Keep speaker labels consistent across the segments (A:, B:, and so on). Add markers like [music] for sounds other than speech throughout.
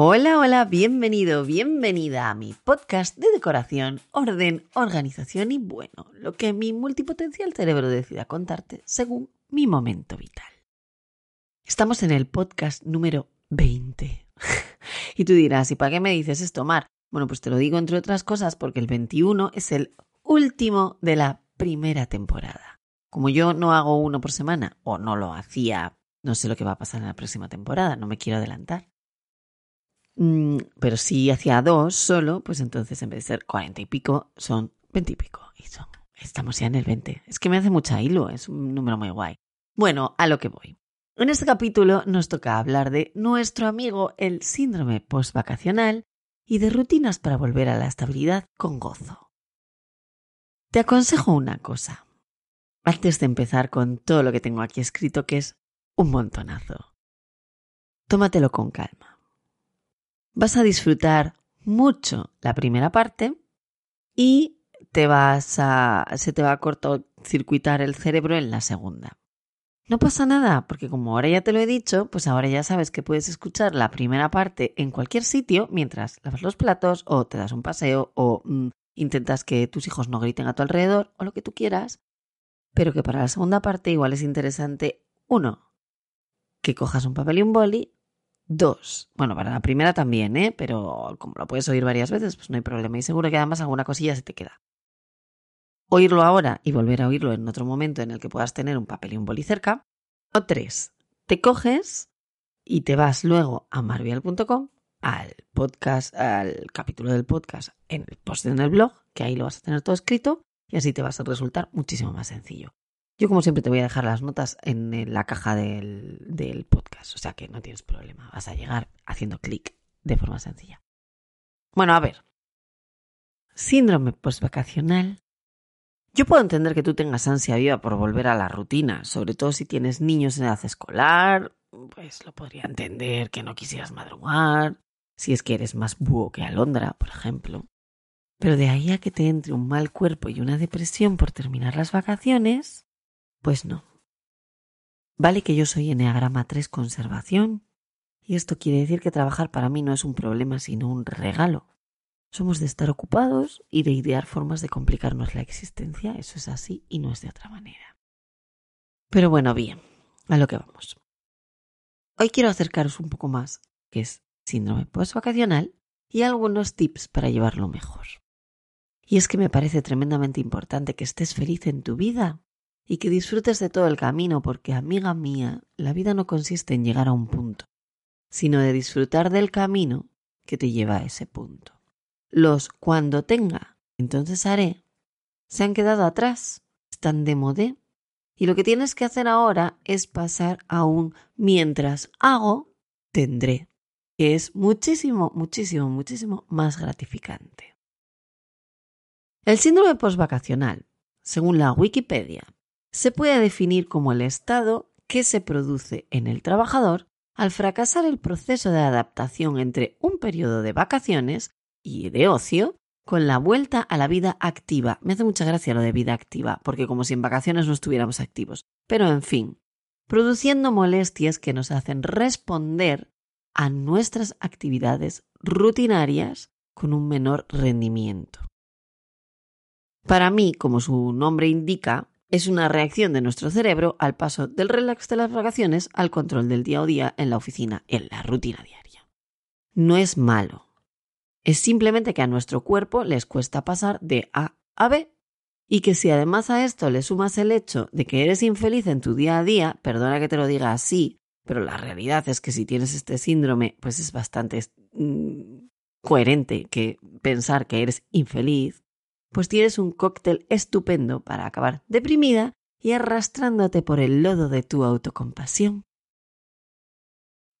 A: Hola, hola, bienvenido, bienvenida a mi podcast de decoración, orden, organización y bueno, lo que mi multipotencial cerebro decida contarte según mi momento vital. Estamos en el podcast número 20. [laughs] y tú dirás, ¿y para qué me dices esto, Mar? Bueno, pues te lo digo entre otras cosas porque el 21 es el último de la primera temporada. Como yo no hago uno por semana, o no lo hacía, no sé lo que va a pasar en la próxima temporada, no me quiero adelantar. Mm, pero si hacía dos solo, pues entonces en vez de ser cuarenta y pico, son veinte y pico. Y son, estamos ya en el 20. Es que me hace mucha hilo, es un número muy guay. Bueno, a lo que voy. En este capítulo nos toca hablar de nuestro amigo el síndrome postvacacional y de rutinas para volver a la estabilidad con gozo. Te aconsejo una cosa, antes de empezar con todo lo que tengo aquí escrito, que es un montonazo. Tómatelo con calma vas a disfrutar mucho la primera parte y te vas a, se te va a cortocircuitar el cerebro en la segunda. No pasa nada, porque como ahora ya te lo he dicho, pues ahora ya sabes que puedes escuchar la primera parte en cualquier sitio mientras lavas los platos o te das un paseo o mm, intentas que tus hijos no griten a tu alrededor o lo que tú quieras, pero que para la segunda parte igual es interesante, uno, que cojas un papel y un boli Dos. Bueno, para la primera también, ¿eh? Pero como lo puedes oír varias veces, pues no hay problema. Y seguro que además alguna cosilla se te queda. Oírlo ahora y volver a oírlo en otro momento en el que puedas tener un papel y un boli cerca. O tres. Te coges y te vas luego a marvial.com al podcast, al capítulo del podcast en el post en el blog, que ahí lo vas a tener todo escrito y así te vas a resultar muchísimo más sencillo. Yo como siempre te voy a dejar las notas en la caja del, podcast, o sea que no tienes problema, vas a llegar haciendo clic de forma sencilla. Bueno, a ver. Síndrome postvacacional. Yo puedo entender que tú tengas ansia viva por volver a la rutina, sobre todo si tienes niños en edad escolar, pues lo podría entender que no quisieras madrugar, si es que eres más búho que alondra, por ejemplo. Pero de ahí a que te entre un mal cuerpo y una depresión por terminar las vacaciones, pues no. Vale que yo soy Enneagrama 3 conservación, y esto quiere decir que trabajar para mí no es un problema, sino un regalo. Somos de estar ocupados y de idear formas de complicarnos la existencia, eso es así y no es de otra manera. Pero bueno, bien, a lo que vamos. Hoy quiero acercaros un poco más, que es síndrome postvacacional, y algunos tips para llevarlo mejor. Y es que me parece tremendamente importante que estés feliz en tu vida y que disfrutes de todo el camino, porque, amiga mía, la vida no consiste en llegar a un punto, sino de disfrutar del camino que te lleva a ese punto. Los cuando tenga, entonces haré, se han quedado atrás, están de modé, y lo que tienes que hacer ahora es pasar a un mientras hago, tendré, que es muchísimo, muchísimo, muchísimo más gratificante. El síndrome postvacacional, según la Wikipedia, se puede definir como el estado que se produce en el trabajador al fracasar el proceso de adaptación entre un periodo de vacaciones y de ocio con la vuelta a la vida activa. Me hace mucha gracia lo de vida activa, porque como si en vacaciones no estuviéramos activos. Pero en fin, produciendo molestias que nos hacen responder a nuestras actividades rutinarias con un menor rendimiento. Para mí, como su nombre indica, es una reacción de nuestro cerebro al paso del relax de las vacaciones al control del día a día en la oficina, en la rutina diaria. No es malo. Es simplemente que a nuestro cuerpo les cuesta pasar de A a B y que si además a esto le sumas el hecho de que eres infeliz en tu día a día, perdona que te lo diga así, pero la realidad es que si tienes este síndrome, pues es bastante mm, coherente que pensar que eres infeliz, pues tienes un cóctel estupendo para acabar deprimida y arrastrándote por el lodo de tu autocompasión.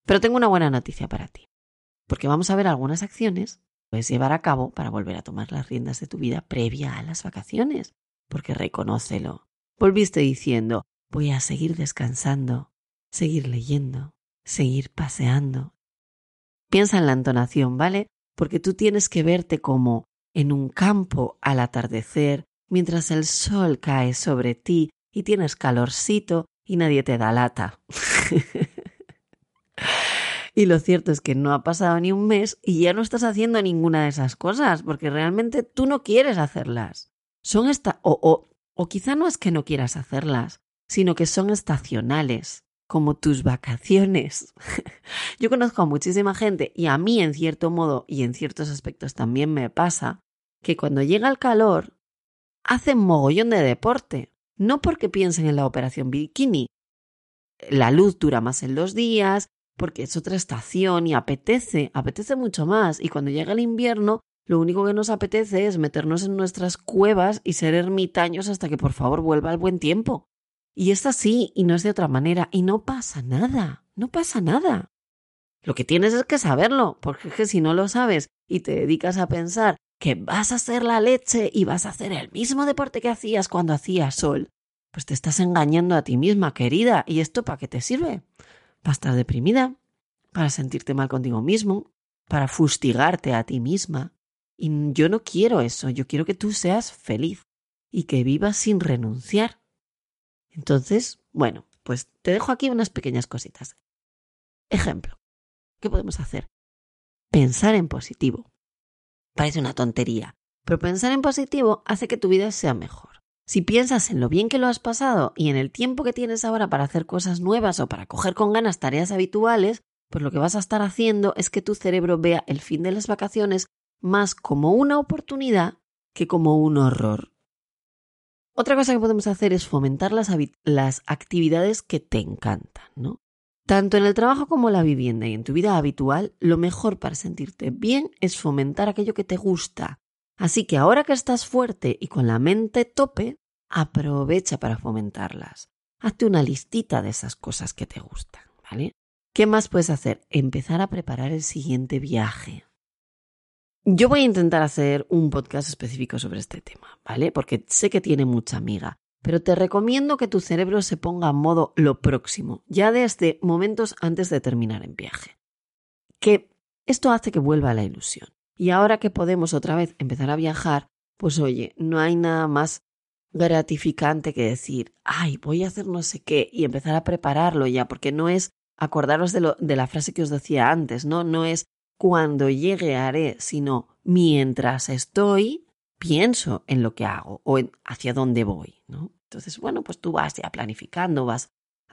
A: Pero tengo una buena noticia para ti, porque vamos a ver algunas acciones que puedes llevar a cabo para volver a tomar las riendas de tu vida previa a las vacaciones, porque reconócelo. Volviste diciendo, voy a seguir descansando, seguir leyendo, seguir paseando. Piensa en la entonación, ¿vale? Porque tú tienes que verte como en un campo al atardecer, mientras el sol cae sobre ti y tienes calorcito y nadie te da lata. [laughs] y lo cierto es que no ha pasado ni un mes y ya no estás haciendo ninguna de esas cosas, porque realmente tú no quieres hacerlas. Son esta o, o, o quizá no es que no quieras hacerlas, sino que son estacionales como tus vacaciones. [laughs] Yo conozco a muchísima gente y a mí en cierto modo y en ciertos aspectos también me pasa que cuando llega el calor hacen mogollón de deporte, no porque piensen en la operación bikini. La luz dura más en los días, porque es otra estación y apetece, apetece mucho más. Y cuando llega el invierno, lo único que nos apetece es meternos en nuestras cuevas y ser ermitaños hasta que por favor vuelva el buen tiempo. Y es así y no es de otra manera y no pasa nada, no pasa nada. Lo que tienes es que saberlo, porque es que si no lo sabes y te dedicas a pensar que vas a hacer la leche y vas a hacer el mismo deporte que hacías cuando hacías sol, pues te estás engañando a ti misma, querida. ¿Y esto para qué te sirve? Para estar deprimida, para sentirte mal contigo mismo, para fustigarte a ti misma. Y yo no quiero eso, yo quiero que tú seas feliz y que vivas sin renunciar. Entonces, bueno, pues te dejo aquí unas pequeñas cositas. Ejemplo, ¿qué podemos hacer? Pensar en positivo. Parece una tontería, pero pensar en positivo hace que tu vida sea mejor. Si piensas en lo bien que lo has pasado y en el tiempo que tienes ahora para hacer cosas nuevas o para coger con ganas tareas habituales, pues lo que vas a estar haciendo es que tu cerebro vea el fin de las vacaciones más como una oportunidad que como un horror. Otra cosa que podemos hacer es fomentar las, las actividades que te encantan, ¿no? Tanto en el trabajo como en la vivienda y en tu vida habitual, lo mejor para sentirte bien es fomentar aquello que te gusta. Así que ahora que estás fuerte y con la mente tope, aprovecha para fomentarlas. Hazte una listita de esas cosas que te gustan, ¿vale? ¿Qué más puedes hacer? Empezar a preparar el siguiente viaje. Yo voy a intentar hacer un podcast específico sobre este tema, ¿vale? Porque sé que tiene mucha amiga, pero te recomiendo que tu cerebro se ponga en modo lo próximo, ya desde momentos antes de terminar en viaje. Que esto hace que vuelva la ilusión. Y ahora que podemos otra vez empezar a viajar, pues oye, no hay nada más gratificante que decir, ay, voy a hacer no sé qué y empezar a prepararlo ya, porque no es acordaros de, lo, de la frase que os decía antes, ¿no? No es cuando llegue haré, sino mientras estoy, pienso en lo que hago o en hacia dónde voy, ¿no? Entonces, bueno, pues tú vas ya planificando, vas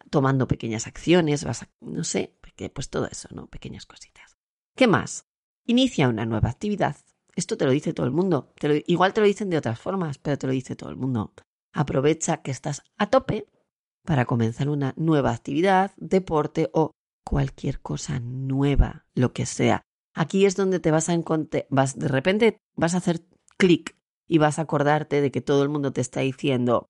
A: tomando pequeñas acciones, vas, no sé, pues todo eso, ¿no? Pequeñas cositas. ¿Qué más? Inicia una nueva actividad. Esto te lo dice todo el mundo. igual te lo dicen de otras formas, pero te lo dice todo el mundo. Aprovecha que estás a tope para comenzar una nueva actividad, deporte o cualquier cosa nueva, lo que sea. Aquí es donde te vas a encontrar, de repente vas a hacer clic y vas a acordarte de que todo el mundo te está diciendo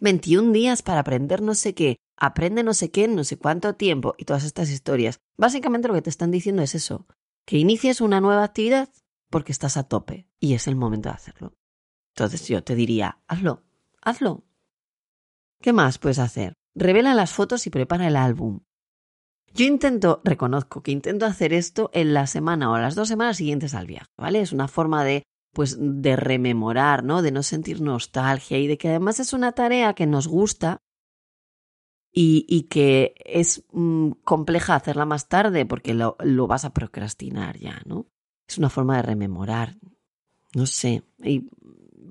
A: 21 días para aprender no sé qué, aprende no sé qué en no sé cuánto tiempo y todas estas historias. Básicamente lo que te están diciendo es eso, que inicies una nueva actividad porque estás a tope y es el momento de hacerlo. Entonces yo te diría, hazlo, hazlo. ¿Qué más puedes hacer? Revela las fotos y prepara el álbum. Yo intento, reconozco que intento hacer esto en la semana o las dos semanas siguientes al viaje, ¿vale? Es una forma de pues de rememorar, ¿no? De no sentir nostalgia y de que además es una tarea que nos gusta y, que es mm, compleja hacerla más tarde porque lo, lo, vas a procrastinar ya, ¿no? Es una forma de rememorar. No sé. Y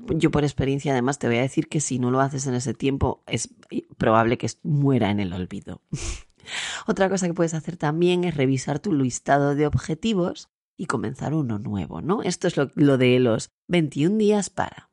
A: yo por experiencia además te voy a decir que si no lo haces en ese tiempo es probable que muera en el olvido. [laughs] Otra cosa que puedes hacer también es revisar tu listado de objetivos y comenzar uno nuevo, ¿no? Esto es lo, de los 21 días para.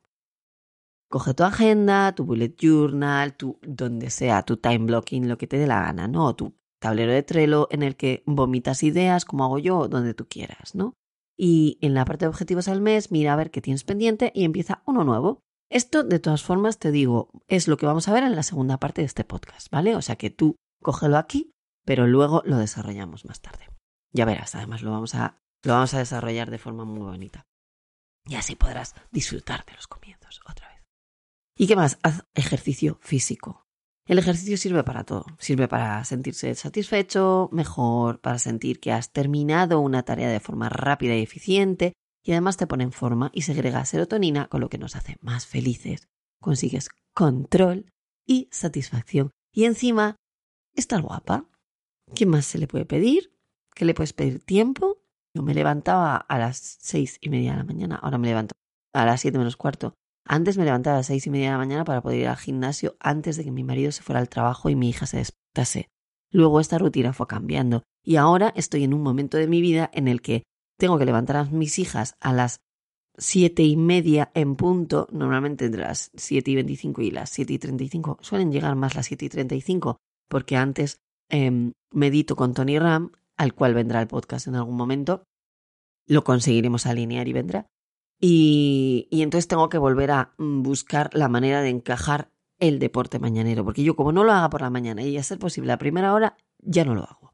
A: Coge tu agenda, tu bullet journal, tu, donde sea, tu time blocking, lo que te dé la gana, ¿no? O tu tablero de Trello en el que vomitas ideas, como hago yo, donde tú quieras, ¿no? Y en la parte de objetivos al mes, mira a ver qué tienes pendiente y empieza uno nuevo. Esto, de todas formas, te digo, es lo que vamos a ver en la segunda parte de este podcast, ¿vale? O sea que tú cógelo aquí, pero luego lo desarrollamos más tarde. Ya verás, además lo vamos a, lo vamos a desarrollar de forma muy bonita. Y así podrás disfrutar de los comienzos otra vez. ¿Y qué más? Haz ejercicio físico. El ejercicio sirve para todo. Sirve para sentirse satisfecho, mejor, para sentir que has terminado una tarea de forma rápida y eficiente, y además te pone en forma y segrega serotonina, con lo que nos hace más felices. Consigues control y satisfacción. Y encima, estás guapa. ¿Qué más se le puede pedir? ¿Qué le puedes pedir tiempo? Yo me levantaba a las seis y media de la mañana, ahora me levanto a las siete menos cuarto antes me levantaba a las seis y media de la mañana para poder ir al gimnasio antes de que mi marido se fuera al trabajo y mi hija se despertase. Luego esta rutina fue cambiando y ahora estoy en un momento de mi vida en el que tengo que levantar a mis hijas a las siete y media en punto, normalmente entre las siete y veinticinco y las siete y treinta y cinco, suelen llegar más las siete y treinta y cinco, porque antes em, medito con Tony Ram, al cual vendrá el podcast en algún momento, lo conseguiremos alinear y vendrá. Y, entonces tengo que volver a mm, buscar la manera de encajar el deporte mañanero, porque yo como no lo haga por la mañana y a ser posible a primera hora, ya no lo hago.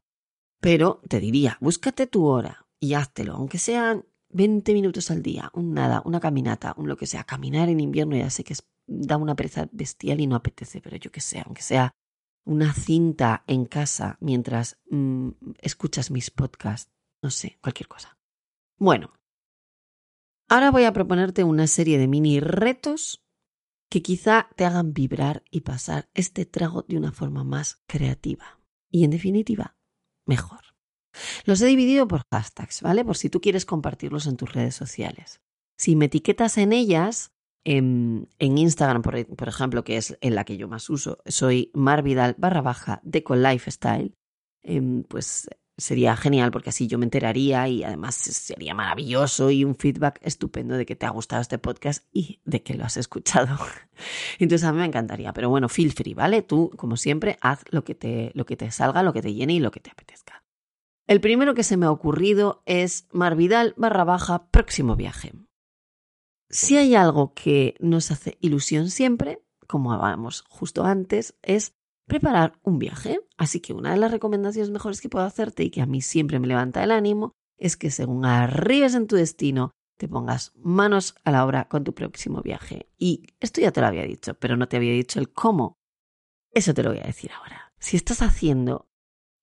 A: Pero te diría, búscate tu hora y háztelo, aunque sean 20 minutos al día, un nada, una caminata, un lo que sea. Caminar en invierno ya sé que da una pereza bestial y no apetece, pero yo que sé, aunque sea una cinta en casa mientras mm, escuchas mis podcasts, no sé, cualquier cosa. Bueno, Ahora voy a proponerte una serie de mini retos que quizá te hagan vibrar y pasar este trago de una forma más creativa. Y en definitiva, mejor. Los he dividido por hashtags, ¿vale? Por si tú quieres compartirlos en tus redes sociales. Si me etiquetas en ellas, en, Instagram, por, ejemplo, que es en la que yo más uso, soy marvidal barra baja deco lifestyle, em, pues sería genial porque así yo me enteraría y además sería maravilloso y un feedback estupendo de que te ha gustado este podcast y de que lo has escuchado. [laughs] Entonces a mí me encantaría, pero bueno, feel free, ¿vale? Tú, como siempre, haz lo que te, lo que te salga, lo que te llene y lo que te apetezca. El primero que se me ha ocurrido es Marvidal barra baja próximo viaje. Si hay algo que nos hace ilusión siempre, como hablábamos justo antes, es preparar un viaje. Así que una de las recomendaciones mejores que puedo hacerte y que a mí siempre me levanta el ánimo es que según arribes en tu destino, te pongas manos a la obra con tu próximo viaje. Y esto ya te lo había dicho, pero no te había dicho el cómo. Eso te lo voy a decir ahora. Si estás haciendo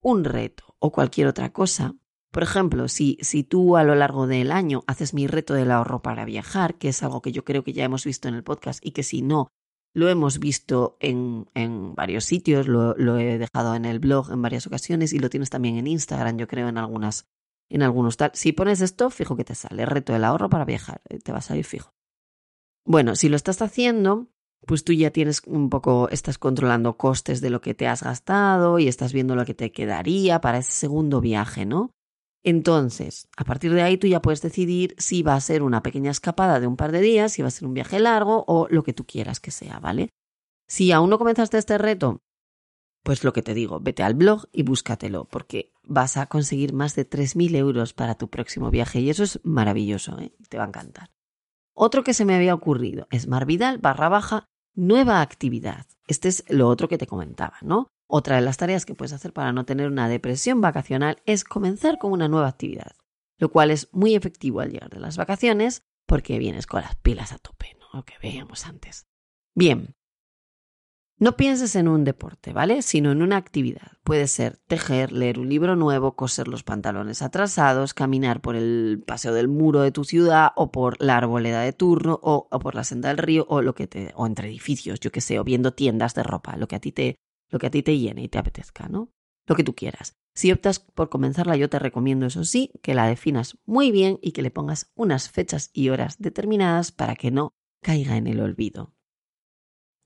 A: un reto o cualquier otra cosa, por ejemplo, si, si tú a lo largo del año haces mi reto del ahorro para viajar, que es algo que yo creo que ya hemos visto en el podcast y que si no, lo hemos visto en, en varios sitios, lo, he dejado en el blog en varias ocasiones y lo tienes también en Instagram, yo creo, en algunas, en algunos tal. Si pones esto, fijo que te sale, reto del ahorro para viajar, eh, te va a salir fijo. Bueno, si lo estás haciendo, pues tú ya tienes un poco, estás controlando costes de lo que te has gastado y estás viendo lo que te quedaría para ese segundo viaje, ¿no? Entonces, a partir de ahí tú ya puedes decidir si va a ser una pequeña escapada de un par de días, si va a ser un viaje largo o lo que tú quieras que sea, ¿vale? Si aún no comenzaste este reto, pues lo que te digo, vete al blog y búscatelo, porque vas a conseguir más de 3.000 euros para tu próximo viaje y eso es maravilloso, ¿eh? te va a encantar. Otro que se me había ocurrido es Marvidal barra baja nueva actividad. Este es lo otro que te comentaba, ¿no? Otra de las tareas que puedes hacer para no tener una depresión vacacional es comenzar con una nueva actividad, lo cual es muy efectivo al llegar de las vacaciones porque vienes con las pilas a tope, ¿no? Lo que veíamos antes. Bien, No pienses en un deporte, ¿vale? Sino en una actividad. Puede ser tejer, leer un libro nuevo, coser los pantalones atrasados, caminar por el paseo del muro de tu ciudad o por la arboleda de turno o, por la senda del río o lo que te o entre edificios, yo qué sé, o viendo tiendas de ropa, lo que a ti te lo que a ti te llene y te apetezca, ¿no? Lo que tú quieras. Si optas por comenzarla, yo te recomiendo, eso sí, que la definas muy bien y que le pongas unas fechas y horas determinadas para que no caiga en el olvido.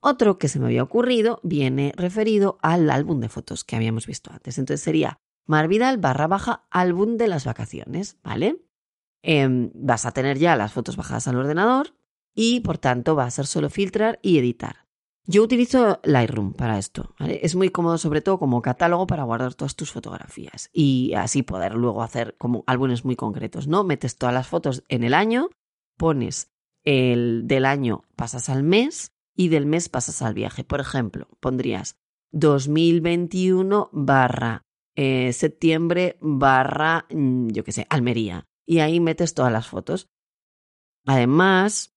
A: Otro que se me había ocurrido viene referido al álbum de fotos que habíamos visto antes. Entonces sería Marvidal barra baja álbum de las vacaciones, ¿vale? Em, vas a tener ya las fotos bajadas al ordenador y por tanto va a ser solo filtrar y editar. Yo utilizo Lightroom para esto. ¿vale? Es muy cómodo, sobre todo como catálogo para guardar todas tus fotografías y así poder luego hacer como álbumes muy concretos, ¿no? Metes todas las fotos en el año, pones el del año, pasas al mes y del mes pasas al viaje. Por ejemplo, pondrías 2021 barra eh, septiembre barra, mm, yo qué sé, Almería. Y ahí metes todas las fotos. Además,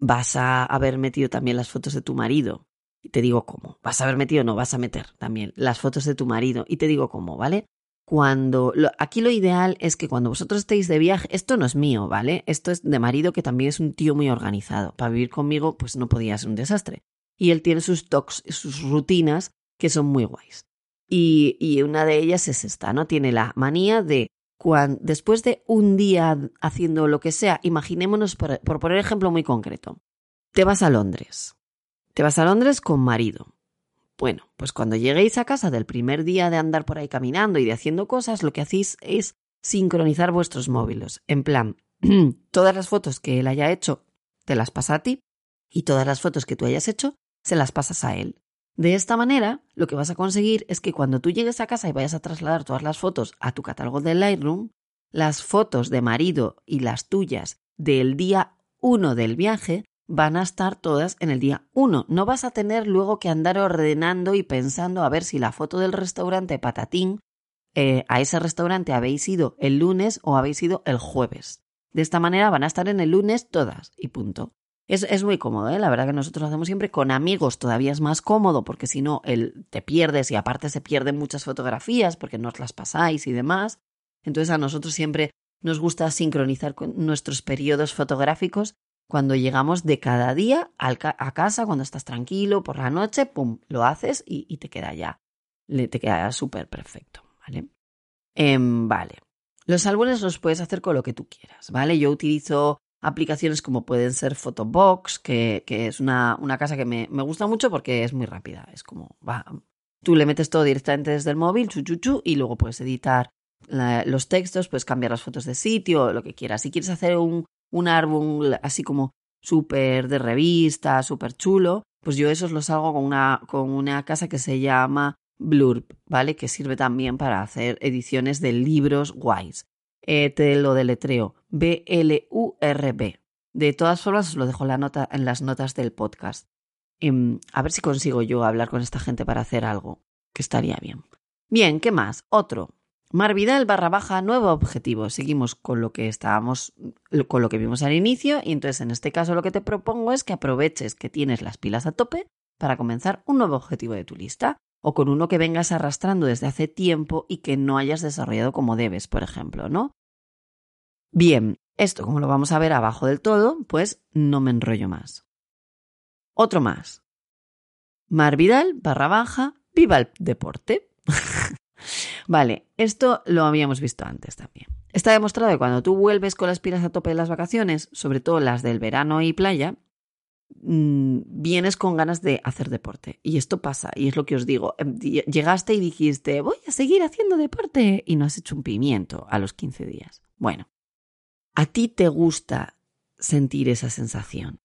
A: vas a haber metido también las fotos de tu marido. Y te digo cómo. Vas a haber metido, no, vas a meter también las fotos de tu marido. Y te digo cómo, ¿vale? Cuando. aquí lo ideal es que cuando vosotros estéis de viaje. Esto no es mío, ¿vale? Esto es de marido que también es un tío muy organizado. Para vivir conmigo, pues no podía ser un desastre. Y él tiene sus tocs, sus rutinas que son muy guays. Y, y una de ellas es esta, ¿no? Tiene la manía de cuando, después de un día haciendo lo que sea, imaginémonos, por, por poner ejemplo muy concreto, te vas a Londres. Te vas a Londres con marido. Bueno, pues cuando lleguéis a casa del primer día de andar por ahí caminando y de haciendo cosas, lo que hacéis es sincronizar vuestros móviles. En plan, [clears throat] todas las fotos que él haya hecho, te las pasa a ti y todas las fotos que tú hayas hecho, se las pasas a él. De esta manera, lo que vas a conseguir es que cuando tú llegues a casa y vayas a trasladar todas las fotos a tu catálogo de Lightroom, las fotos de marido y las tuyas del día 1 del viaje van a estar todas en el día 1. No vas a tener luego que andar ordenando y pensando a ver si la foto del restaurante Patatín, eh, a ese restaurante habéis ido el lunes o habéis ido el jueves. De esta manera van a estar en el lunes todas y punto. Es, es muy cómodo, ¿eh? la verdad que nosotros lo hacemos siempre con amigos, todavía es más cómodo porque si no el, te pierdes y aparte se pierden muchas fotografías porque no os las pasáis y demás. Entonces a nosotros siempre nos gusta sincronizar con nuestros periodos fotográficos cuando llegamos de cada día a casa, cuando estás tranquilo por la noche, pum, lo haces y, te queda ya, te queda súper perfecto, ¿vale? Em, vale. Los álbumes los puedes hacer con lo que tú quieras, ¿vale? Yo utilizo aplicaciones como pueden ser Photobox, que, que es una, una, casa que me, me, gusta mucho porque es muy rápida. Es como, va, tú le metes todo directamente desde el móvil, chu, chu, y luego puedes editar los textos, puedes cambiar las fotos de sitio, lo que quieras. Si quieres hacer un, un álbum así como súper de revista, súper chulo, pues yo esos los hago con una, con una casa que se llama Blurb, ¿vale? Que sirve también para hacer ediciones de libros guays. Eh, te lo deletreo, B-L-U-R-B. De todas formas, os lo dejo la nota, en las notas del podcast. Em, a ver si consigo yo hablar con esta gente para hacer algo, que estaría bien. Bien, ¿qué más? Otro. Marvidal barra baja nuevo objetivo. Seguimos con lo que estábamos, con lo que vimos al inicio y entonces en este caso lo que te propongo es que aproveches que tienes las pilas a tope para comenzar un nuevo objetivo de tu lista o con uno que vengas arrastrando desde hace tiempo y que no hayas desarrollado como debes, por ejemplo, ¿no? Bien, esto como lo vamos a ver abajo del todo, pues no me enrollo más. Otro más. Marvidal barra baja, viva el deporte. [laughs] Vale, esto lo habíamos visto antes también. Está demostrado que cuando tú vuelves con las pilas a tope de las vacaciones, sobre todo las del verano y playa, mm, vienes con ganas de hacer deporte. Y esto pasa, y es lo que os digo. Em, llegaste y dijiste, voy a seguir haciendo deporte, y no has hecho un pimiento a los 15 días. Bueno, a ti te gusta sentir esa sensación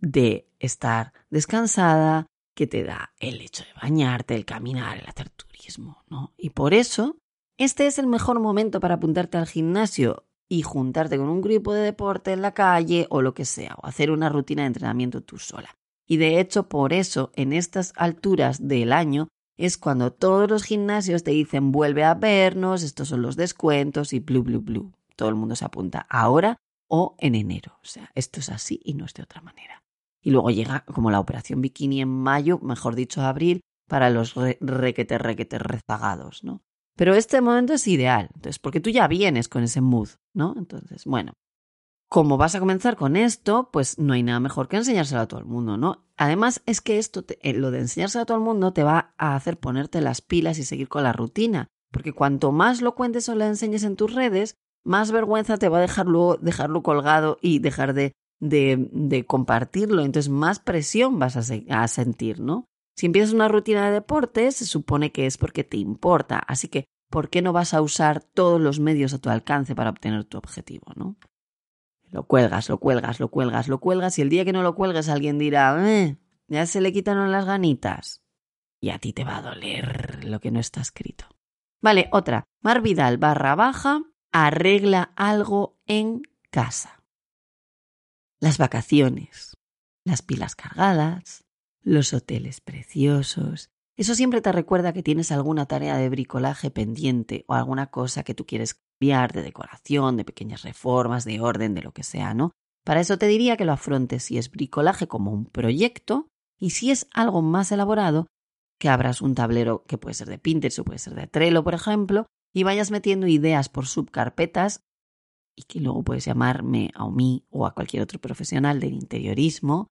A: de estar descansada, que te da el hecho de bañarte, el caminar, el hacer turismo, ¿no? Y por eso, este es el mejor momento para apuntarte al gimnasio y juntarte con un grupo de deporte en la calle o lo que sea, o hacer una rutina de entrenamiento tú sola. Y de hecho, por eso, en estas alturas del año, es cuando todos los gimnasios te dicen vuelve a vernos, estos son los descuentos y blu, blu, blu. Todo el mundo se apunta ahora o en enero. O sea, esto es así y no es de otra manera. Y luego llega como la operación bikini en mayo, mejor dicho, abril, para los requete, requete rezagados, ¿no? Pero este momento es ideal, entonces, porque tú ya vienes con ese mood, ¿no? Entonces, bueno, como vas a comenzar con esto, pues no hay nada mejor que enseñárselo a todo el mundo, ¿no? Además, es que esto, eh, lo de enseñárselo a todo el mundo, te va a hacer ponerte las pilas y seguir con la rutina. Porque cuanto más lo cuentes o lo enseñes en tus redes, más vergüenza te va a dejar luego dejarlo colgado y dejar de, de, compartirlo. Entonces, más presión vas a, a sentir, ¿no? Si empiezas una rutina de deporte, se supone que es porque te importa. Así que, ¿por qué no vas a usar todos los medios a tu alcance para obtener tu objetivo, no? Lo cuelgas, lo cuelgas, lo cuelgas, lo cuelgas y el día que no lo cuelgues alguien dirá, eh, ya se le quitaron las ganitas. Y a ti te va a doler lo que no está escrito. Vale, otra. Mar Vidal barra baja arregla algo en casa. Las vacaciones, las pilas cargadas, los hoteles preciosos. Eso siempre te recuerda que tienes alguna tarea de bricolaje pendiente o alguna cosa que tú quieres cambiar de decoración, de pequeñas reformas, de orden, de lo que sea, ¿no? Para eso te diría que lo afrontes si es bricolaje como un proyecto y si es algo más elaborado, que abras un tablero que puede ser de Pinterest o puede ser de Trello, por ejemplo, y vayas metiendo ideas por subcarpetas y que luego puedes llamarme a mí o a cualquier otro profesional del interiorismo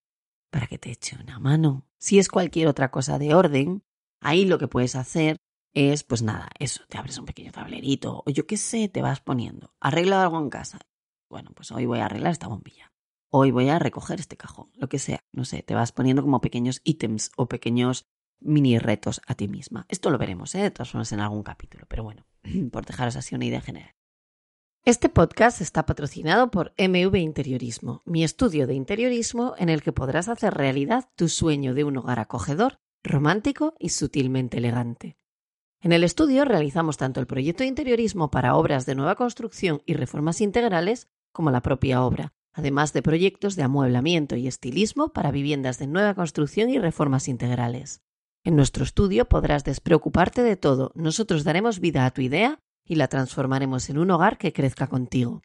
A: para que te eche una mano. Si es cualquier otra cosa de orden, ahí lo que puedes hacer es, pues nada, eso, te abres un pequeño tablerito o yo qué sé, te vas poniendo. Arregla algo en casa. Bueno, pues hoy voy a arreglar esta bombilla. Hoy voy a recoger este cajón, lo que sea. No sé, te vas poniendo como pequeños ítems o pequeños mini retos a ti misma. Esto lo veremos, ¿eh? de todas formas, en algún capítulo, pero bueno, [clears throat] por dejaros así una idea general. Este podcast está patrocinado por MV Interiorismo, mi estudio de interiorismo en el que podrás hacer realidad tu sueño de un hogar acogedor, romántico y sutilmente elegante. En el estudio realizamos tanto el proyecto de interiorismo para obras de nueva construcción y reformas integrales como la propia obra, además de proyectos de amueblamiento y estilismo para viviendas de nueva construcción y reformas integrales. En nuestro estudio podrás despreocuparte de todo, nosotros daremos vida a tu idea y la transformaremos en un hogar que crezca contigo.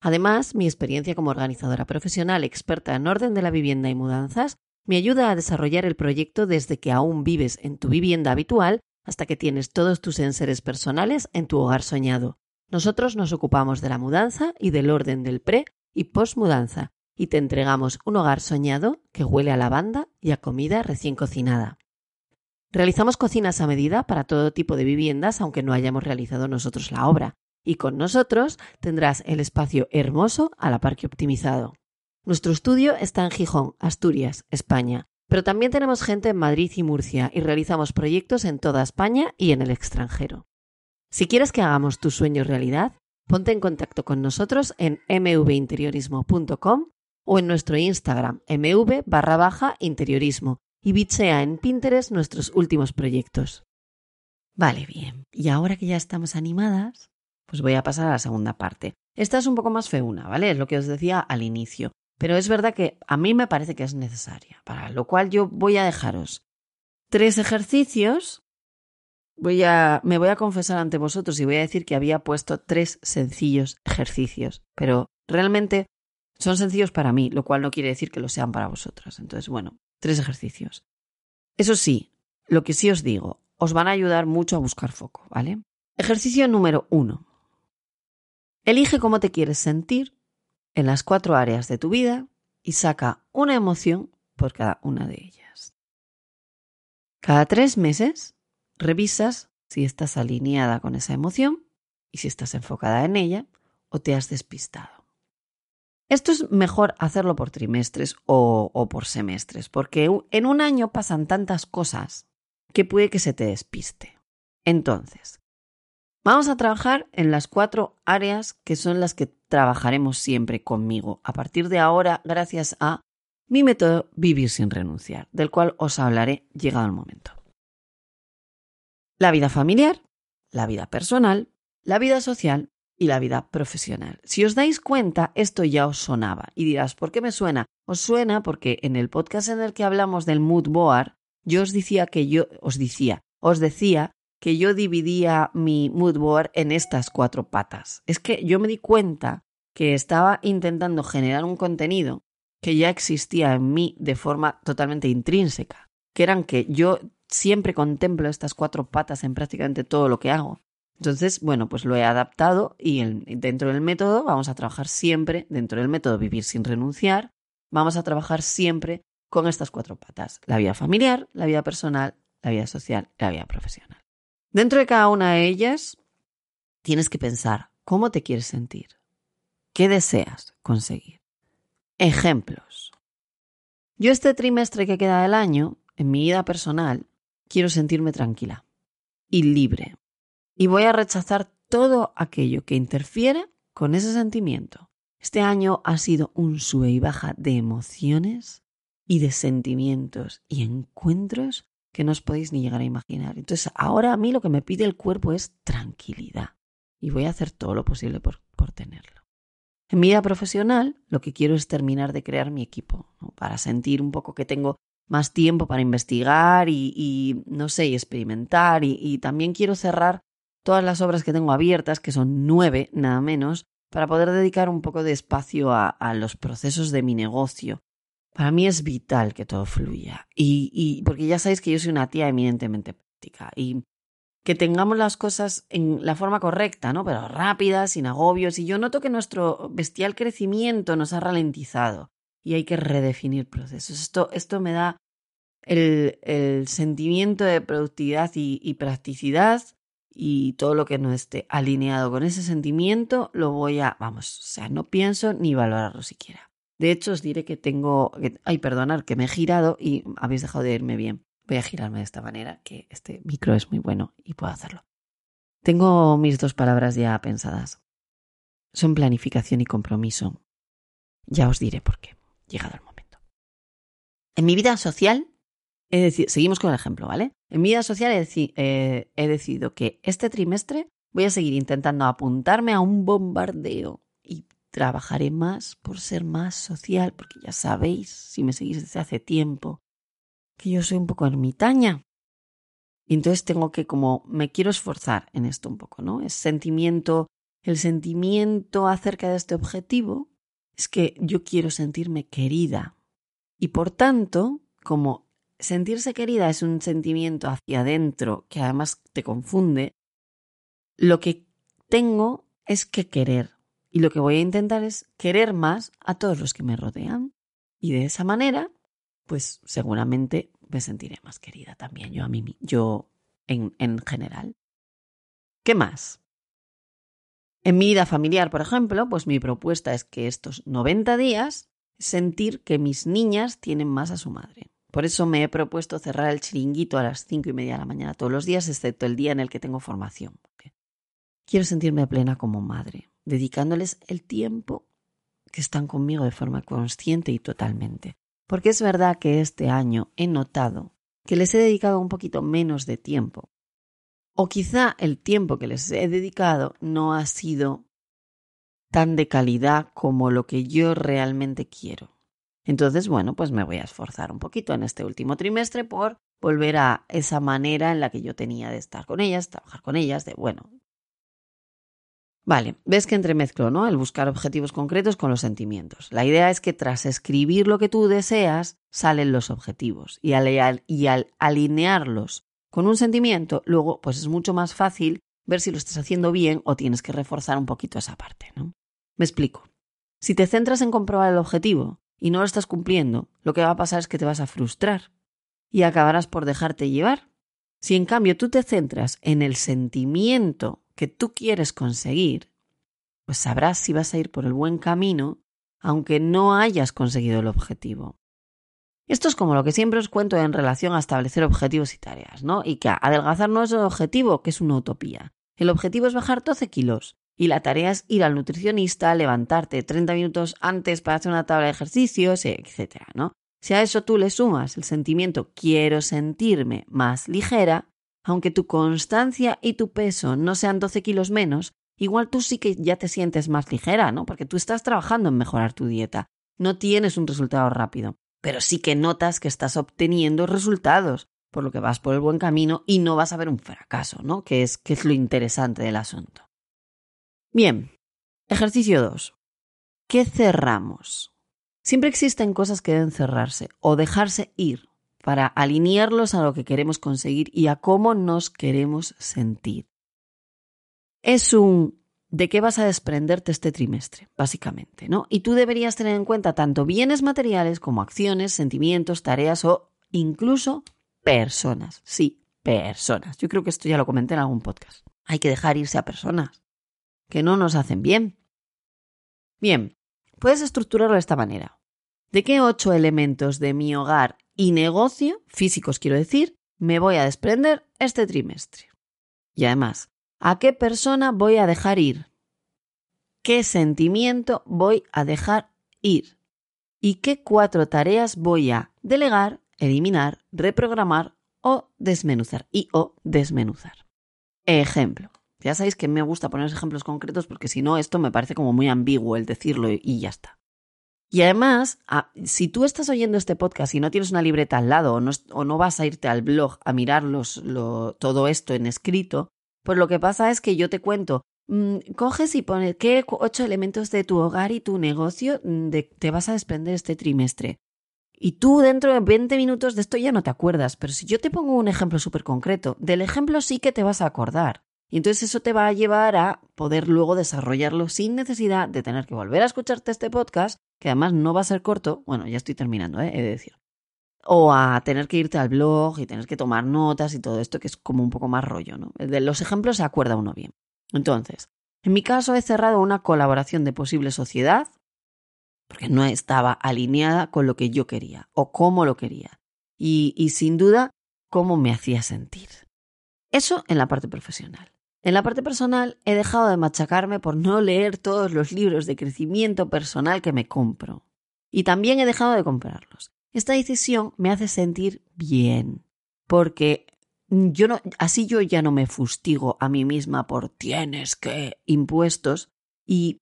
A: Además, mi experiencia como organizadora profesional experta en orden de la vivienda y mudanzas me ayuda a desarrollar el proyecto desde que aún vives en tu vivienda habitual hasta que tienes todos tus enseres personales en tu hogar soñado. Nosotros nos ocupamos de la mudanza y del orden del pre y post mudanza y te entregamos un hogar soñado que huele a lavanda y a comida recién cocinada. Realizamos cocinas a medida para todo tipo de viviendas, aunque no hayamos realizado nosotros la obra. Y con nosotros tendrás el espacio hermoso a la par que optimizado. Nuestro estudio está en Gijón, Asturias, España, pero también tenemos gente en Madrid y Murcia y realizamos proyectos en toda España y en el extranjero. Si quieres que hagamos tu sueño realidad, ponte en contacto con nosotros en mvinteriorismo.com o en nuestro Instagram mv barra baja interiorismo y bichea en Pinterest nuestros últimos proyectos. Vale, bien. Y ahora que ya estamos animadas, pues voy a pasar a la segunda parte. Esta es un poco más feuna, ¿vale? Es lo que os decía al inicio. Pero es verdad que a mí me parece que es necesaria, para lo cual yo voy a dejaros tres ejercicios. Voy a, me voy a confesar ante vosotros y voy a decir que había puesto tres sencillos ejercicios, pero realmente son sencillos para mí, lo cual no quiere decir que lo sean para vosotras. Entonces, bueno, Tres ejercicios. Eso sí, lo que sí os digo, os van a ayudar mucho a buscar foco, ¿vale? Ejercicio número uno. Elige cómo te quieres sentir en las cuatro áreas de tu vida y saca una emoción por cada una de ellas. Cada tres meses revisas si estás alineada con esa emoción y si estás enfocada en ella o te has despistado. Esto es mejor hacerlo por trimestres o, por semestres, porque en un año pasan tantas cosas que puede que se te despiste. Entonces, vamos a trabajar en las cuatro áreas que son las que trabajaremos siempre conmigo a partir de ahora gracias a mi método Vivir sin renunciar, del cual os hablaré llegado el momento. La vida familiar, la vida personal, la vida social y la vida profesional. Si os dais cuenta, esto ya os sonaba y dirás, ¿por qué me suena? Os suena porque en el podcast en el que hablamos del mood board, yo os decía que yo os decía, os decía que yo dividía mi mood board en estas cuatro patas. Es que yo me di cuenta que estaba intentando generar un contenido que ya existía en mí de forma totalmente intrínseca, que eran que yo siempre contemplo estas cuatro patas en prácticamente todo lo que hago. Entonces, bueno, pues lo he adaptado y dentro del método vamos a trabajar siempre, dentro del método Vivir sin renunciar, vamos a trabajar siempre con estas cuatro patas, la vida familiar, la vida personal, la vida social y la vida profesional. Dentro de cada una de ellas, tienes que pensar cómo te quieres sentir, qué deseas conseguir. Ejemplos. Yo este trimestre que queda del año, en mi vida personal, quiero sentirme tranquila y libre. Y voy a rechazar todo aquello que interfiera con ese sentimiento. Este año ha sido un sube y baja de emociones y de sentimientos y encuentros que no os podéis ni llegar a imaginar. Entonces, ahora a mí lo que me pide el cuerpo es tranquilidad y voy a hacer todo lo posible por, tenerlo. En mi vida profesional, lo que quiero es terminar de crear mi equipo, para sentir un poco que tengo más tiempo para investigar y, no sé, y experimentar. Y, también quiero cerrar todas las obras que tengo abiertas, que son nueve, nada menos, para poder dedicar un poco de espacio a los procesos de mi negocio, para mí es vital que todo fluya. Y, porque ya sabéis que yo soy una tía eminentemente práctica. Y que tengamos las cosas en la forma correcta, ¿no? Pero rápidas, sin agobios. Y yo noto que nuestro bestial crecimiento nos ha ralentizado. Y hay que redefinir procesos. Esto, esto me da el, el sentimiento de productividad y, y practicidad. Y todo lo que no esté alineado con ese sentimiento, lo voy a, vamos, o sea, no pienso ni valorarlo siquiera. De hecho, os diré que tengo. ay, perdonar, que me he girado y habéis dejado de irme bien. Voy a girarme de esta manera, que este micro es muy bueno y puedo hacerlo. Tengo mis dos palabras ya pensadas. Son planificación y compromiso. Ya os diré por qué, llegado el momento. En mi vida social, seguimos con el ejemplo, ¿vale? En mi vida social he, he decidido que este trimestre voy a seguir intentando apuntarme a un bombardeo y trabajaré más por ser más social, porque ya sabéis, si me seguís desde hace tiempo, que yo soy un poco ermitaña. Y entonces tengo que como me quiero esforzar en esto un poco, ¿no? Es sentimiento, el sentimiento acerca de este objetivo es que yo quiero sentirme querida. Y por tanto, como sentirse querida es un sentimiento hacia adentro que además te confunde, lo que tengo es que querer y lo que voy a intentar es querer más a todos los que me rodean. Y de esa manera, pues seguramente me sentiré más querida también yo a mí, yo en, en general. ¿Qué más? En mi vida familiar, por ejemplo, pues mi propuesta es que estos 90 días sentir que mis niñas tienen más a su madre. Por eso me he propuesto cerrar el chiringuito a las cinco y media de la mañana todos los días, excepto el día en el que tengo formación. Quiero sentirme plena como madre dedicándoles el tiempo que están conmigo de forma consciente y totalmente. Porque es verdad que este año he notado que les he dedicado un poquito menos de tiempo. O quizá el tiempo que les he dedicado no ha sido tan de calidad como lo que yo realmente quiero. Entonces, bueno, pues me voy a esforzar un poquito en este último trimestre por volver a esa manera en la que yo tenía de estar con ellas, trabajar con ellas, de, bueno, Vale, ves que entremezclo, ¿no? El buscar objetivos concretos con los sentimientos. La idea es que tras escribir lo que tú deseas, salen los objetivos. Y y al alinearlos con un sentimiento, luego pues es mucho más fácil ver si lo estás haciendo bien o tienes que reforzar un poquito esa parte, ¿no? Me explico. Si te centras en comprobar el objetivo y no lo estás cumpliendo, lo que va a pasar es que te vas a frustrar y acabarás por dejarte llevar. Si en cambio tú te centras en el sentimiento que tú quieres conseguir, pues sabrás si vas a ir por el buen camino, aunque no hayas conseguido el objetivo. Esto es como lo que siempre os cuento en relación a establecer objetivos y tareas, ¿no? Y que adelgazar no es un objetivo, que es una utopía. El objetivo es bajar 12 kilos y la tarea es ir al nutricionista, levantarte 30 minutos antes para hacer una tabla de ejercicios, etc. ¿no? Si a eso tú le sumas el sentimiento quiero sentirme más ligera, aunque tu constancia y tu peso no sean 12 kilos menos, igual tú sí que ya te sientes más ligera, ¿no? Porque tú estás trabajando en mejorar tu dieta. No tienes un resultado rápido, pero sí que notas que estás obteniendo resultados, por lo que vas por el buen camino y no vas a ver un fracaso, ¿no? Que es, que es lo interesante del asunto. Bien, ejercicio 2. ¿Qué cerramos? Siempre existen cosas que deben cerrarse o dejarse ir para alinearlos a lo que queremos conseguir y a cómo nos queremos sentir. Es un de qué vas a desprenderte este trimestre, básicamente, ¿no? Y tú deberías tener en cuenta tanto bienes materiales como acciones, sentimientos, tareas o incluso personas. Sí, personas. Yo creo que esto ya lo comenté en algún podcast. Hay que dejar irse a personas que no nos hacen bien. Bien, puedes estructurarlo de esta manera. ¿De qué ocho elementos de mi hogar y negocio, físicos quiero decir, me voy a desprender este trimestre? Y además, ¿a qué persona voy a dejar ir? ¿Qué sentimiento voy a dejar ir? ¿Y qué cuatro tareas voy a delegar, eliminar, reprogramar o desmenuzar? Y o desmenuzar. Ejemplo. Ya sabéis que me gusta poner ejemplos concretos porque si no, esto me parece como muy ambiguo el decirlo y ya está. Y además, si tú estás oyendo este podcast y no tienes una libreta al lado o no, vas a irte al blog a mirar todo esto en escrito, pues lo que pasa es que yo te cuento, mm, coges y pones qué ocho elementos de tu hogar y tu negocio mm, te vas a desprender este trimestre. Y tú dentro de 20 minutos de esto ya no te acuerdas, pero si yo te pongo un ejemplo súper concreto, del ejemplo sí que te vas a acordar. Y entonces eso te va a llevar a poder luego desarrollarlo sin necesidad de tener que volver a escucharte este podcast, que además no va a ser corto, bueno, ya estoy terminando, ¿eh? he de decir, o a tener que irte al blog y tener que tomar notas y todo esto, que es como un poco más rollo, ¿no? De los ejemplos se acuerda uno bien. Entonces, en mi caso he cerrado una colaboración de posible sociedad porque no estaba alineada con lo que yo quería o cómo lo quería. Y, y sin duda, cómo me hacía sentir. Eso en la parte profesional. En la parte personal he dejado de machacarme por no leer todos los libros de crecimiento personal que me compro. Y también he dejado de comprarlos. Esta decisión me hace sentir bien, porque yo no, así yo ya no me fustigo a mí misma por tienes que impuestos y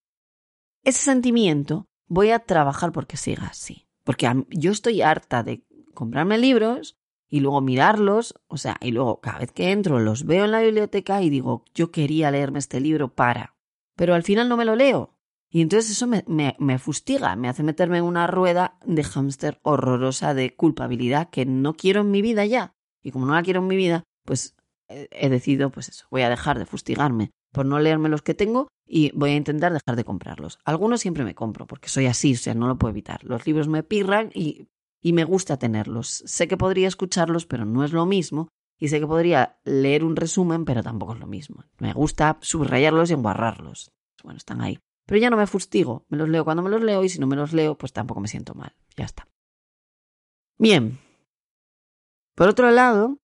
A: ese sentimiento voy a trabajar porque siga así. Porque yo estoy harta de comprarme libros y luego mirarlos, o sea, y luego cada vez que entro los veo en la biblioteca y digo, yo quería leerme este libro para, pero al final no me lo leo. Y entonces eso me, me, fustiga, me hace meterme en una rueda de hámster horrorosa de culpabilidad que no quiero en mi vida ya. Y como no la quiero en mi vida, pues he decidido, pues eso, voy a dejar de fustigarme por no leerme los que tengo y voy a intentar dejar de comprarlos. Algunos siempre me compro porque soy así, o sea, no lo puedo evitar. Los libros me pirran y y me gusta tenerlos. Sé que podría escucharlos, pero no es lo mismo. Y sé que podría leer un resumen, pero tampoco es lo mismo. Me gusta subrayarlos y embarrarlos. Bueno, están ahí. Pero ya no me fustigo. Me los leo cuando me los leo y si no me los leo, pues tampoco me siento mal. Ya está. Bien. Por otro lado,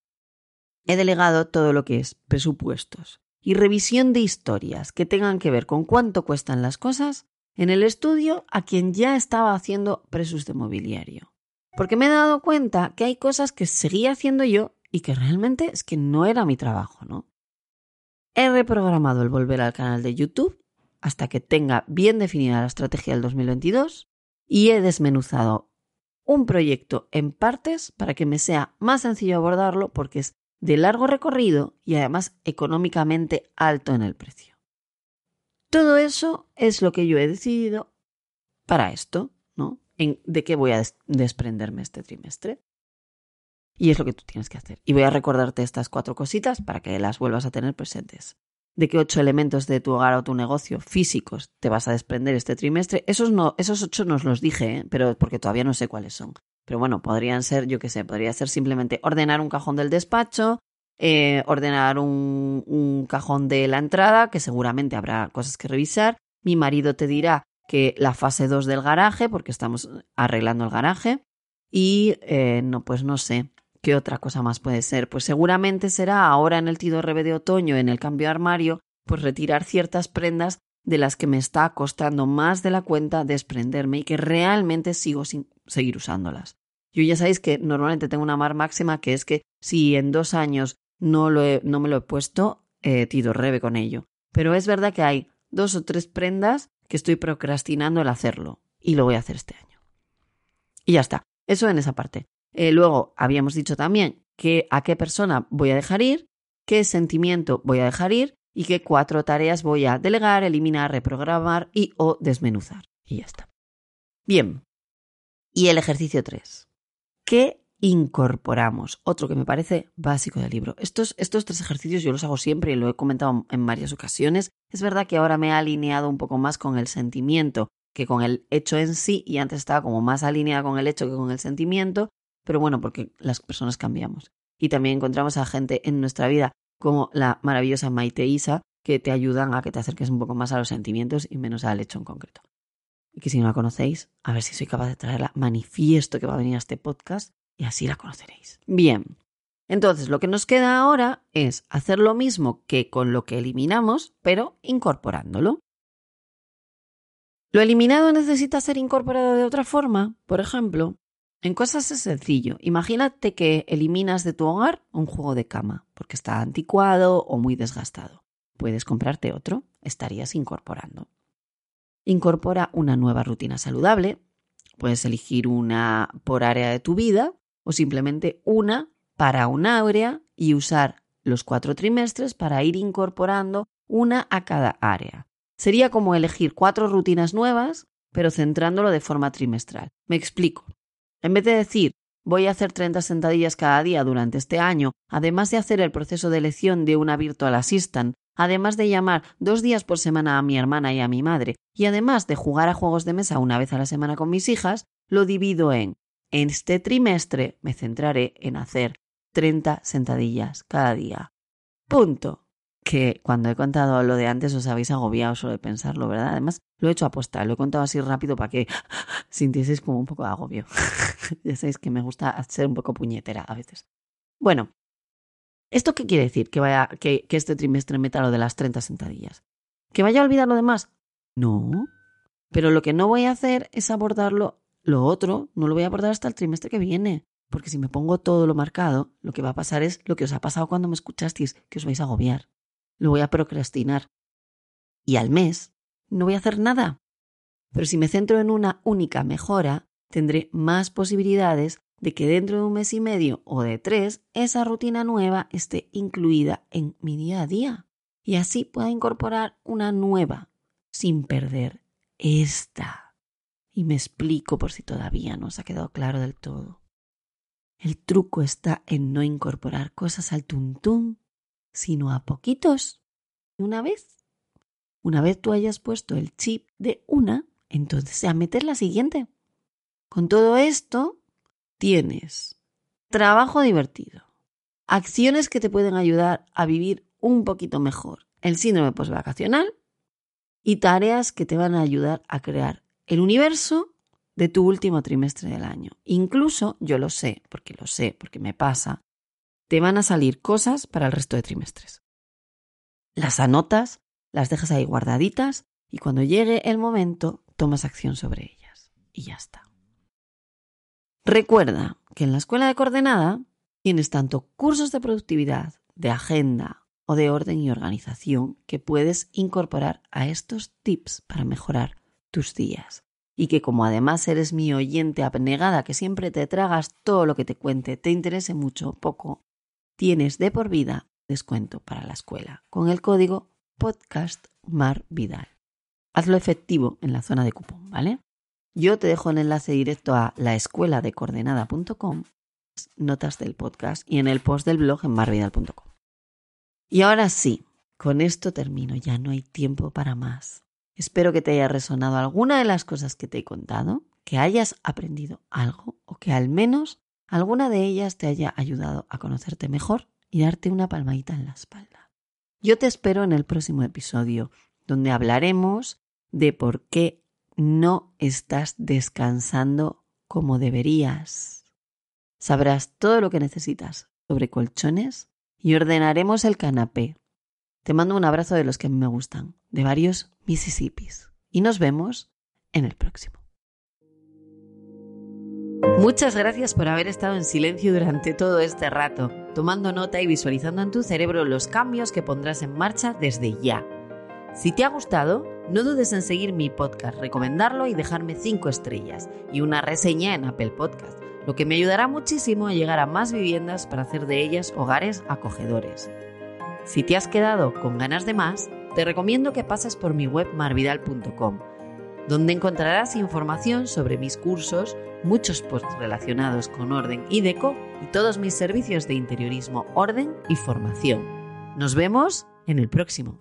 A: he delegado todo lo que es presupuestos y revisión de historias que tengan que ver con cuánto cuestan las cosas en el estudio a quien ya estaba haciendo presos de mobiliario. Porque me he dado cuenta que hay cosas que seguía haciendo yo y que realmente es que no era mi trabajo, ¿no? He reprogramado el volver al canal de YouTube hasta que tenga bien definida la estrategia del 2022 y he desmenuzado un proyecto en partes para que me sea más sencillo abordarlo porque es de largo recorrido y además económicamente alto en el precio. Todo eso es lo que yo he decidido para esto, ¿no? De qué voy a desprenderme este trimestre. Y es lo que tú tienes que hacer. Y voy a recordarte estas cuatro cositas para que las vuelvas a tener presentes. De qué ocho elementos de tu hogar o tu negocio físicos te vas a desprender este trimestre. Esos, no, esos ocho nos los dije, ¿eh? pero porque todavía no sé cuáles son. Pero bueno, podrían ser, yo qué sé, podría ser simplemente ordenar un cajón del despacho, eh, ordenar un cajón de la entrada, que seguramente habrá cosas que revisar. Mi marido te dirá que la fase 2 del garaje, porque estamos arreglando el garaje. Y eh, no, pues no sé. ¿Qué otra cosa más puede ser? Pues seguramente será ahora en el Tido Rebe de otoño, en el cambio de armario, pues retirar ciertas prendas de las que me está costando más de la cuenta desprenderme y que realmente sigo sin seguir usándolas. Yo ya sabéis que normalmente tengo una mar máxima que es que si en dos años no, lo no me lo he puesto, eh, Tido Rebe con ello. Pero es verdad que hay dos o tres prendas que estoy procrastinando el hacerlo y lo voy a hacer este año. Y ya está. Eso en esa parte. Eh, luego habíamos dicho también que a qué persona voy a dejar ir, qué sentimiento voy a dejar ir y qué cuatro tareas voy a delegar, eliminar, reprogramar y o desmenuzar. Y ya está. Bien. Y el ejercicio 3. ¿Qué incorporamos? Otro que me parece básico del libro. Estos, estos tres ejercicios yo los hago siempre y lo he comentado en varias ocasiones. Es verdad que ahora me he alineado un poco más con el sentimiento que con el hecho en sí y antes estaba como más alineada con el hecho que con el sentimiento, pero bueno, porque las personas cambiamos. Y también encontramos a gente en nuestra vida como la maravillosa Maite Isa, que te ayudan a que te acerques un poco más a los sentimientos y menos al hecho en concreto. Y que si no la conocéis, a ver si soy capaz de traerla, manifiesto que va a venir a este podcast y así la conoceréis. Bien, entonces lo que nos queda ahora es hacer lo mismo que con lo que eliminamos, pero incorporándolo. Lo eliminado necesita ser incorporado de otra forma, por ejemplo, en cosas es sencillo. Imagínate que eliminas de tu hogar un juego de cama porque está anticuado o muy desgastado. Puedes comprarte otro, estarías incorporando. Incorpora una nueva rutina saludable. Puedes elegir una por área de tu vida o simplemente una para un área y usar los cuatro trimestres para ir incorporando una a cada área. Sería como elegir cuatro rutinas nuevas, pero centrándolo de forma trimestral. Me explico. En vez de decir voy a hacer 30 sentadillas cada día durante este año, además de hacer el proceso de elección de una virtual assistant, además de llamar dos días por semana a mi hermana y a mi madre, y además de jugar a juegos de mesa una vez a la semana con mis hijas, lo divido en en este trimestre me centraré en hacer 30 sentadillas cada día. Punto que cuando he contado lo de antes os habéis agobiado solo de pensarlo, ¿verdad? Además, lo he hecho aposta, lo he contado así rápido para que [laughs] sintieseis como un poco de agobio. [laughs] ya sabéis que me gusta ser un poco puñetera a veces. Bueno, ¿esto qué quiere decir? Que, vaya, que, que este trimestre meta lo de las 30 sentadillas. ¿Que vaya a olvidar lo demás? No. Pero lo que no voy a hacer es abordarlo, lo otro, no lo voy a abordar hasta el trimestre que viene. Porque si me pongo todo lo marcado, lo que va a pasar es lo que os ha pasado cuando me escuchasteis, que os vais a agobiar lo voy a procrastinar. Y al mes no voy a hacer nada. Pero si me centro en una única mejora, tendré más posibilidades de que dentro de un mes y medio o de tres esa rutina nueva esté incluida en mi día a día. Y así pueda incorporar una nueva sin perder esta. Y me explico por si todavía no os ha quedado claro del todo. El truco está en no incorporar cosas al tuntún sino a poquitos. Una vez. Una vez tú hayas puesto el chip de una, entonces a meter la siguiente. Con todo esto, tienes trabajo divertido, acciones que te pueden ayudar a vivir un poquito mejor el síndrome postvacacional y tareas que te van a ayudar a crear el universo de tu último trimestre del año. Incluso, yo lo sé, porque lo sé, porque me pasa, te van a salir cosas para el resto de trimestres. Las anotas, las dejas ahí guardaditas y cuando llegue el momento tomas acción sobre ellas. Y ya está. Recuerda que en la escuela de coordenada tienes tanto cursos de productividad, de agenda o de orden y organización que puedes incorporar a estos tips para mejorar tus días. Y que como además eres mi oyente abnegada que siempre te tragas todo lo que te cuente, te interese mucho o poco, tienes de por vida descuento para la escuela con el código podcast Mar Vidal. Hazlo efectivo en la zona de cupón, ¿vale? Yo te dejo el enlace directo a laescueladecoordenada.com, notas del podcast y en el post del blog en marvidal.com. Y ahora sí, con esto termino, ya no hay tiempo para más. Espero que te haya resonado alguna de las cosas que te he contado, que hayas aprendido algo o que al menos alguna de ellas te haya ayudado a conocerte mejor y darte una palmadita en la espalda. Yo te espero en el próximo episodio, donde hablaremos de por qué no estás descansando como deberías. Sabrás todo lo que necesitas sobre colchones y ordenaremos el canapé. Te mando un abrazo de los que me gustan, de varios Mississippis. Y nos vemos en el próximo. Muchas gracias por haber estado en silencio durante todo este rato, tomando nota y visualizando en tu cerebro los cambios que pondrás en marcha desde ya. Si te ha gustado, no dudes en seguir mi podcast, recomendarlo y dejarme 5 estrellas y una reseña en Apple Podcast, lo que me ayudará muchísimo a llegar a más viviendas para hacer de ellas hogares acogedores. Si te has quedado con ganas de más, te recomiendo que pases por mi web marvidal.com, donde encontrarás información sobre mis cursos, muchos posts relacionados con orden y deco y todos mis servicios de interiorismo, orden y formación. Nos vemos en el próximo.